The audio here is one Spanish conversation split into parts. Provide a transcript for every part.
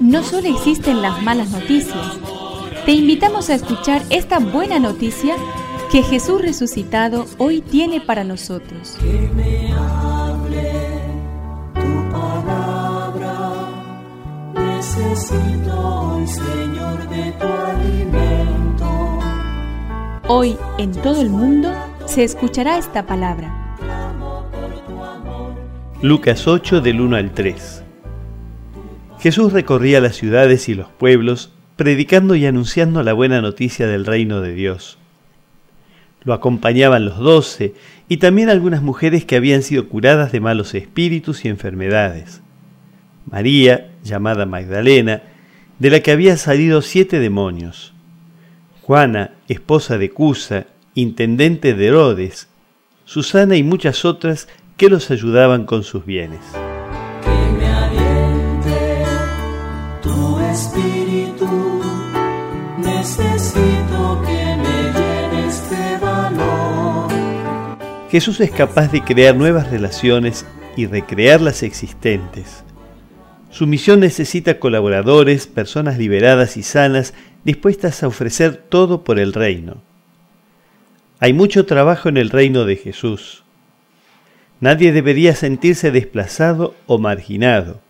No solo existen las malas noticias, te invitamos a escuchar esta buena noticia que Jesús resucitado hoy tiene para nosotros. Que me hable tu palabra, necesito hoy, Señor, de tu alimento. Hoy en todo el mundo se escuchará esta palabra. Lucas 8 del 1 al 3. Jesús recorría las ciudades y los pueblos, predicando y anunciando la buena noticia del reino de Dios. Lo acompañaban los doce y también algunas mujeres que habían sido curadas de malos espíritus y enfermedades. María, llamada Magdalena, de la que había salido siete demonios. Juana, esposa de Cusa, intendente de Herodes, Susana y muchas otras que los ayudaban con sus bienes. Que me aliente tu espíritu, necesito que me llenes de valor. Jesús es capaz de crear nuevas relaciones y recrear las existentes. Su misión necesita colaboradores, personas liberadas y sanas, dispuestas a ofrecer todo por el reino. Hay mucho trabajo en el reino de Jesús. Nadie debería sentirse desplazado o marginado.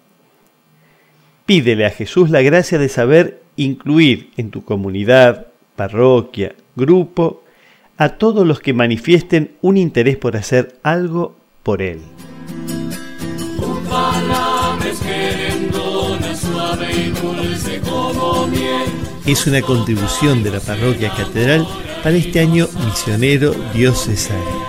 Pídele a Jesús la gracia de saber incluir en tu comunidad, parroquia, grupo, a todos los que manifiesten un interés por hacer algo por Él. Es una contribución de la parroquia catedral para este año misionero diocesano.